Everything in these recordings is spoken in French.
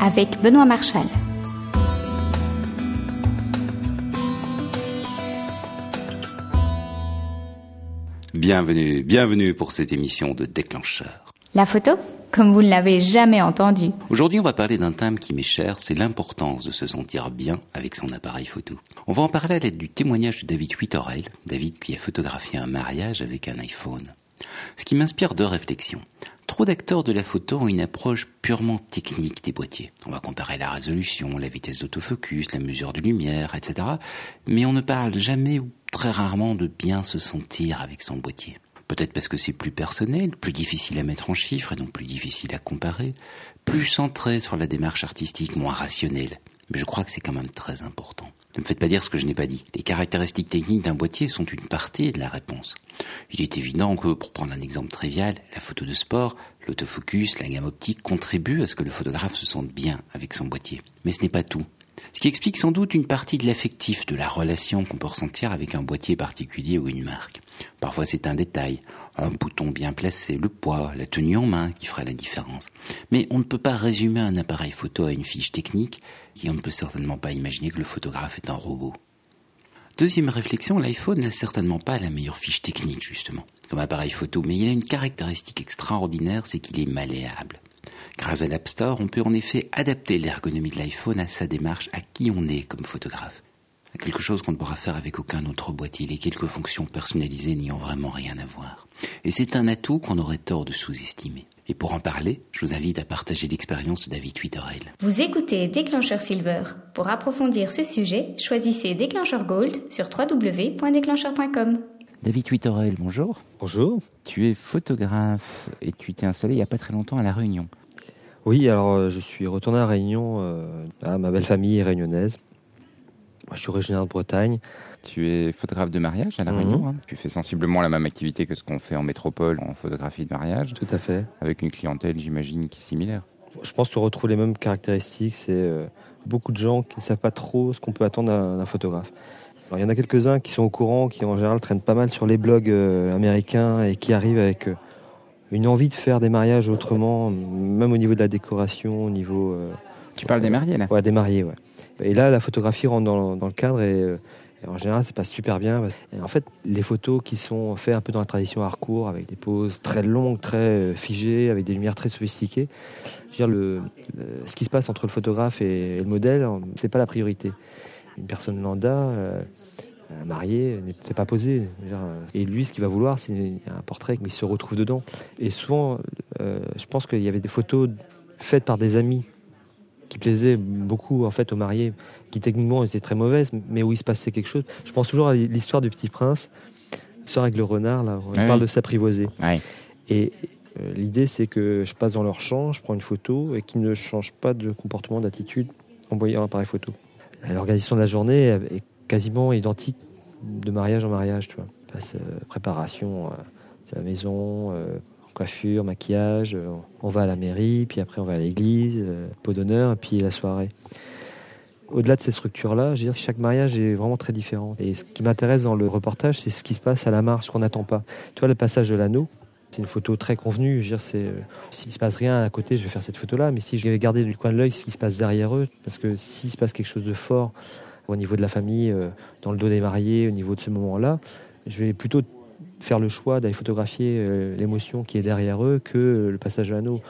avec Benoît Marchal. Bienvenue, bienvenue pour cette émission de déclencheur. La photo comme vous ne l'avez jamais entendu. Aujourd'hui, on va parler d'un thème qui m'est cher, c'est l'importance de se sentir bien avec son appareil photo. On va en parler à l'aide du témoignage de David Whitterell, David qui a photographié un mariage avec un iPhone. Ce qui m'inspire deux réflexions. Trop d'acteurs de la photo ont une approche purement technique des boîtiers. On va comparer la résolution, la vitesse d'autofocus, la mesure de lumière, etc. Mais on ne parle jamais ou très rarement de bien se sentir avec son boîtier. Peut-être parce que c'est plus personnel, plus difficile à mettre en chiffres et donc plus difficile à comparer, plus centré sur la démarche artistique, moins rationnelle. Mais je crois que c'est quand même très important. Ne me faites pas dire ce que je n'ai pas dit. Les caractéristiques techniques d'un boîtier sont une partie de la réponse. Il est évident que, pour prendre un exemple trivial, la photo de sport, l'autofocus, la gamme optique contribuent à ce que le photographe se sente bien avec son boîtier. Mais ce n'est pas tout. Ce qui explique sans doute une partie de l'affectif, de la relation qu'on peut ressentir avec un boîtier particulier ou une marque. Parfois c'est un détail, un bouton bien placé, le poids, la tenue en main qui fera la différence. Mais on ne peut pas résumer un appareil photo à une fiche technique, et on ne peut certainement pas imaginer que le photographe est un robot. Deuxième réflexion, l'iPhone n'a certainement pas la meilleure fiche technique, justement, comme appareil photo, mais il a une caractéristique extraordinaire, c'est qu'il est malléable. Grâce à l'App Store, on peut en effet adapter l'ergonomie de l'iPhone à sa démarche, à qui on est comme photographe. Quelque chose qu'on ne pourra faire avec aucun autre boîtier, les quelques fonctions personnalisées n'ayant vraiment rien à voir. Et c'est un atout qu'on aurait tort de sous-estimer. Et pour en parler, je vous invite à partager l'expérience de David Twitterell. Vous écoutez Déclencheur Silver. Pour approfondir ce sujet, choisissez Déclencheur Gold sur www.déclencheur.com. David Twitterell, bonjour. Bonjour. Tu es photographe et tu t'es installé il n'y a pas très longtemps à La Réunion. Oui, alors euh, je suis retourné à Réunion, euh, à ma belle famille réunionnaise. Moi, je suis originaire de Bretagne. Tu es photographe de mariage à La Mhm. Réunion. hein. Tu fais sensiblement la même activité que ce qu'on fait en métropole en photographie de mariage, Tout à fait. avec une clientèle, j'imagine, qui est similaire. Je pense qu'on retrouve les mêmes caractéristiques. C'est euh, beaucoup de gens qui ne savent pas trop ce qu'on peut attendre d'un photographe. Alors, il y en a quelques-uns qui sont au courant, qui en général traînent pas mal sur les blogs euh, américains et qui arrivent avec euh, une envie de faire des mariages autrement, même au niveau de la décoration, au niveau Tu parles des mariés, là Ouais, des mariés, ouais. Et là, la photographie rentre dans, le cadre et, euh, et en général, ça passe super bien. En fait, les photos qui sont faites un peu dans la tradition hardcore, avec des poses très longues, très euh, figées, avec des lumières très sophistiquées, je veux dire, le, ce qui se passe entre le photographe et, le modèle, c'est pas la priorité. Une personne lambda, euh, un marié, n'est pas posé. Euh, Et lui, ce qu'il va vouloir, c'est un portrait où il se retrouve dedans. Et souvent, je pense qu'il y avait des photos faites par des amis qui plaisaient beaucoup en fait aux mariés, qui techniquement étaient très mauvaises, mais où il se passait quelque chose. Je pense toujours à l'histoire du Petit Prince, l'histoire avec le renard, là, on Ah parle de s'apprivoiser. Et euh, l'idée, c'est que je passe dans leur champ, je prends une photo et qu'ils ne changent pas de comportement, d'attitude en voyant l'appareil photo. L'organisation de la journée est quasiment identique de mariage en mariage, tu vois. Passe, euh, préparation euh, de la maison, euh, coiffure, maquillage, euh, on va à la mairie, puis après on va à l'église, euh, pot d'honneur, et puis la soirée. Au-delà de ces structures-là, je veux dire, chaque mariage est vraiment très différent. Et ce qui m'intéresse dans le reportage, c'est ce qui se passe à la marge, ce qu'on n'attend pas. Tu vois, le passage de l'anneau, c'est une photo très convenue. Je veux dire, euh, s'il se passe rien à côté, je vais faire cette photo-là. Mais si je vais garder du coin de l'œil ce qui se passe derrière eux, parce que s'il se passe quelque chose de fort au niveau de la famille, euh, dans le dos des mariés, au niveau de ce moment-là, je vais plutôt faire le choix d'aller photographier euh, l'émotion qui est derrière eux que le passage de l'anneau.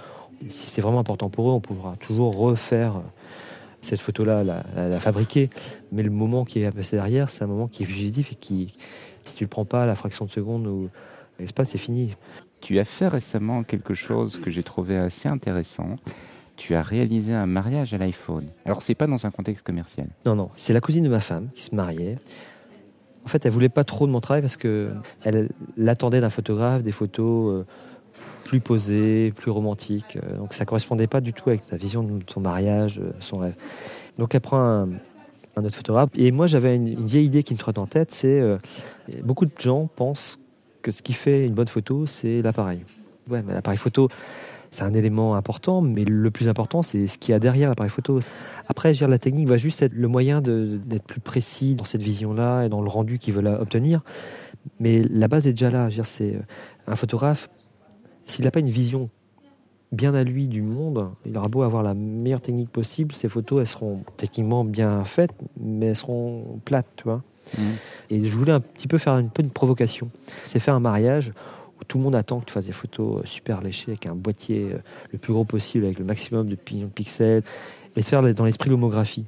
Si c'est vraiment important pour eux, on pourra toujours refaire euh, cette photo-là, la, la- la fabriquer. Mais le moment qui est passé derrière, c'est un moment qui est fugitif et qui, si tu le prends pas à la fraction de seconde où l'espace, c'est fini. Tu as fait récemment quelque chose que j'ai trouvé assez intéressant. Tu as réalisé un mariage à l'iPhone. Alors, c'est pas dans un contexte commercial. Non, non, c'est la cousine de ma femme qui se mariait. En fait, elle voulait pas trop de mon travail parce que elle l'attendait d'un photographe, des photos euh, plus posées, plus romantiques. Euh, Donc ça correspondait pas du tout avec sa vision de son mariage, euh, son rêve. Donc elle prend un, autre photographe. Et moi, j'avais une, vieille idée qui me trotte en tête, c'est beaucoup de gens pensent que ce qui fait une bonne photo, c'est l'appareil. Ouais, mais l'appareil photo, c'est un élément important, mais le plus important, c'est ce qu'il y a derrière l'appareil photo. Après, dire, la technique va juste être le moyen d'être plus précis dans cette vision-là et dans le rendu qu'ils veulent obtenir. Mais la base est déjà là. C'est euh, un photographe, s'il n'a pas une vision bien à lui du monde. Il aura beau avoir la meilleure technique possible, ses photos, elles seront techniquement bien faites, mais elles seront plates, tu vois. Mmh. Et je voulais un petit peu faire peu une provocation. C'est faire un mariage où tout le monde attend que tu fasses des photos super léchées avec un boîtier euh, le plus gros possible, avec le maximum de de pixels, et faire dans l'esprit l'homographie.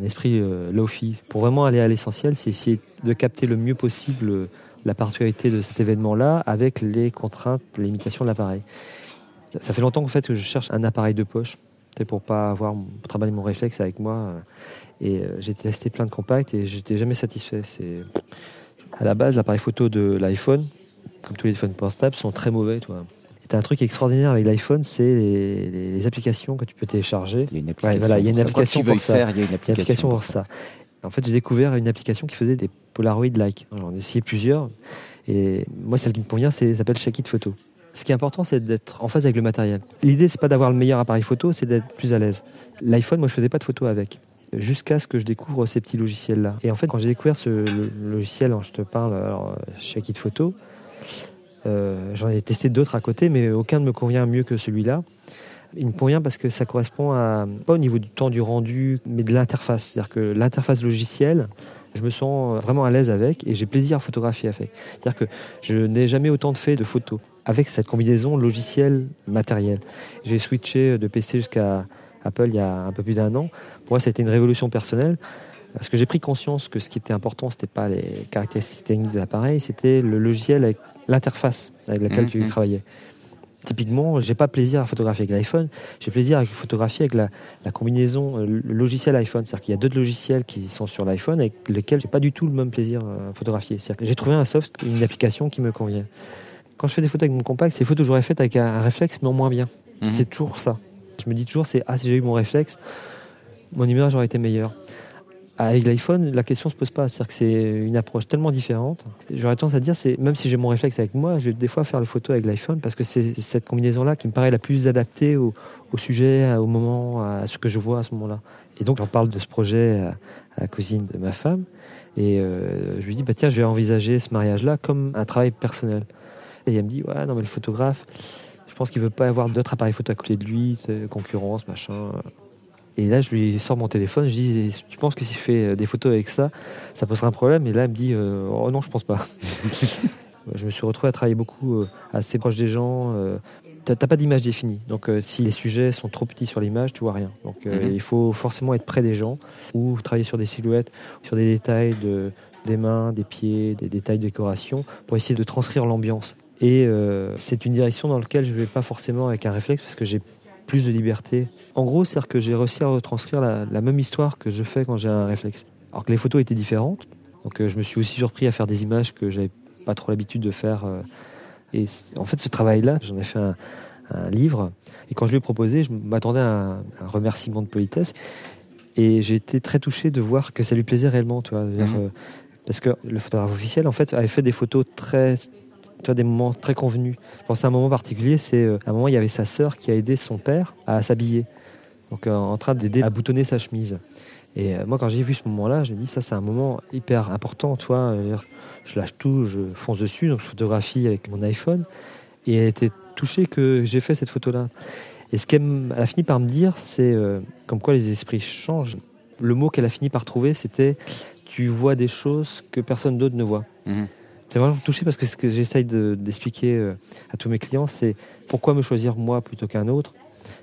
Un esprit euh, low-fi. Pour vraiment aller à l'essentiel, c'est essayer de capter le mieux possible euh, la particularité de cet événement-là avec les contraintes, les limitations de l'appareil. Ça fait longtemps en fait que je cherche un appareil de poche. Pour pas avoir pour travailler mon réflexe avec moi. euh, Et euh, j'ai testé plein de compacts et j'étais jamais satisfait. C'est à la base l'appareil photo de l'iPhone, comme tous les téléphones portables, sont très mauvais. Toi. Et t'as un truc extraordinaire avec l'iPhone, c'est les, les- les applications que tu peux télécharger. Il y a une application. voilà, il y a une pour ça. Quoi que application tu veuilles pour ça. faire, il y a une Il y a une application, application pour ça. En fait, j'ai découvert une application qui faisait des Polaroid-like. J'en ai essayé plusieurs. Et moi, celle qui me convient, c'est s'appelle Shakit Photo. Ce qui est important, c'est d'être en phase avec le matériel. L'idée, c'est pas d'avoir le meilleur appareil photo, c'est d'être plus à l'aise. L'iPhone, moi, je faisais pas de photos avec. Jusqu'à ce que je découvre ces petits logiciels-là. Et en fait, quand j'ai découvert ce logiciel je te parle, alors, Shakit Photo, euh, j'en ai testé d'autres à côté, mais aucun ne me convient mieux que celui-là. Il me convient parce que ça correspond à, pas au niveau du temps du rendu, mais de l'interface. C'est-à-dire que l'interface logicielle, je me sens vraiment à l'aise avec et j'ai plaisir à photographier avec. C'est-à-dire que je n'ai jamais autant de fait de photos avec cette combinaison logiciel-matériel. J'ai switché de PC jusqu'à Apple il y a un peu plus d'un an. Pour moi, ça a été une révolution personnelle. Parce que j'ai pris conscience que ce qui était important, c'était pas les caractéristiques techniques de l'appareil, c'était le logiciel avec l'interface avec laquelle tu Mhm. travaillais. Typiquement, j'ai pas plaisir à photographier avec l'iPhone, j'ai plaisir à photographier avec la, la combinaison euh, le logiciel iPhone. C'est-à-dire qu'il y a d'autres logiciels qui sont sur l'iPhone avec lesquels j'ai pas du tout le même plaisir à photographier. C'est-à-dire que j'ai trouvé un soft, une application qui me convient. Quand je fais des photos avec mon compact, c'est des photos que j'aurais faites avec un, un réflexe, mais en moins bien. Mhm. C'est toujours ça. Je me dis toujours, c'est ah si j'ai eu mon réflexe, mon image aurait été meilleure. Avec l'iPhone, la question se pose pas. C'est-à-dire que c'est une approche tellement différente. J'aurais tendance à dire, c'est même si j'ai mon réflexe avec moi, je vais des fois faire le photo avec l'iPhone parce que c'est cette combinaison-là qui me paraît la plus adaptée au, sujet, au moment, à ce que je vois à ce moment-là. Et donc, j'en parle de ce projet à, la cousine de ma femme. Et euh, je lui dis, bah, tiens, je vais envisager ce mariage-là comme un travail personnel. Et elle me dit, ouais, non, mais le photographe, je pense qu'il veut pas avoir d'autres appareils photo à côté de lui, concurrence, machin. Et là, je lui sors mon téléphone, je dis, tu penses que si je fais euh, des photos avec ça, ça posera un problème? Et là, elle me dit, euh, oh non, je pense pas. je me suis retrouvé à travailler beaucoup euh, assez proche des gens. T'as pas d'image définie. Donc, si les sujets sont trop petits sur l'image, tu vois rien. Donc, Mhm. il faut forcément être près des gens ou travailler sur des silhouettes, sur des détails de, des mains, des pieds, des détails de décoration pour essayer de transcrire l'ambiance. Et euh, c'est une direction dans laquelle je vais pas forcément avec un réflexe parce que j'ai plus de liberté. En gros, c'est-à-dire que j'ai réussi à retranscrire la, la même histoire que je fais quand j'ai un réflexe. Alors que les photos étaient différentes. Donc euh, je me suis aussi surpris à faire des images que j'avais pas trop l'habitude de faire. euh. et en fait, ce travail-là, j'en ai fait un, un livre. Et quand je lui ai proposé, je m'attendais à un, un remerciement de politesse. Et j'ai été très touché de voir que ça lui plaisait réellement. Tu vois, Mhm. euh, parce que le photographe officiel, en fait, avait fait des photos très, tu vois, des moments très convenus. Je pense à un moment particulier, c'est euh, un moment, il y avait sa sœur qui a aidé son père à s'habiller. Donc, euh, en train d'aider à boutonner sa chemise. Et euh, moi, quand j'ai vu ce moment-là, je me dis, ça, c'est un moment hyper important, euh, je lâche tout, je fonce dessus, donc je photographie avec mon iPhone. Et elle était touchée que j'ai fait cette photo-là. Et ce qu'elle a fini par me dire, c'est comme quoi les esprits changent. Le mot qu'elle a fini par trouver, c'était tu vois des choses que personne d'autre ne voit. Mhm. C'est vraiment touché parce que ce que j'essaye de- d'expliquer euh, à tous mes clients, c'est pourquoi me choisir moi plutôt qu'un autre.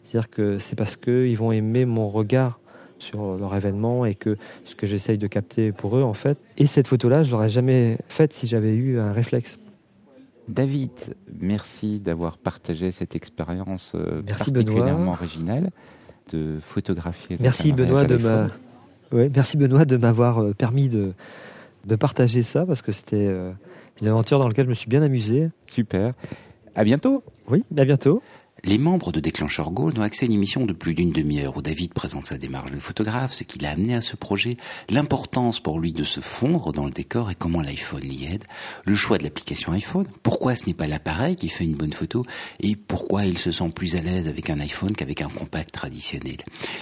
C'est-à-dire que c'est parce qu'ils vont aimer mon regard sur leur événement et que ce que j'essaye de capter pour eux, en fait. Et cette photo-là, je l'aurais jamais faite si j'avais eu un réflexe. David, merci d'avoir partagé cette expérience euh, Merci, particulièrement Benoît. originale de photographier. Merci Benoît de ma... ouais, merci Benoît de m'avoir euh, permis de, de partager ça parce que c'était euh, une aventure dans laquelle je me suis bien amusé. Super. À bientôt. Oui, à bientôt. Les membres de Déclencheur Gold ont accès à une émission de plus d'une demi-heure où David présente sa démarche de photographe, ce qui l'a amené à ce projet, l'importance pour lui de se fondre dans le décor et comment l'iPhone l'y aide, le choix de l'application iPhone, pourquoi ce n'est pas l'appareil qui fait une bonne photo et pourquoi il se sent plus à l'aise avec un iPhone qu'avec un compact traditionnel.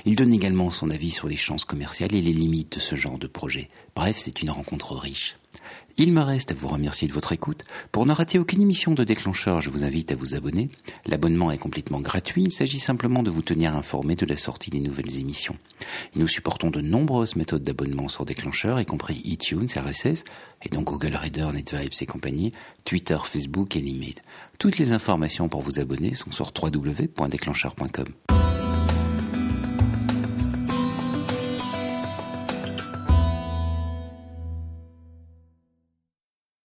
Il donne également son avis sur les chances commerciales et les limites de ce genre de projet. Bref, c'est une rencontre riche. Il me reste à vous remercier de votre écoute. Pour ne rater aucune émission de déclencheur, je vous invite à vous abonner. L'abonnement est complètement gratuit, il s'agit simplement de vous tenir informé de la sortie des nouvelles émissions. nous supportons de nombreuses méthodes d'abonnement sur déclencheur, y compris iTunes, RSS, et donc Google Reader, NetVibes et compagnie, Twitter, Facebook et l'email. Toutes les informations pour vous abonner sont sur www.déclencheur.com.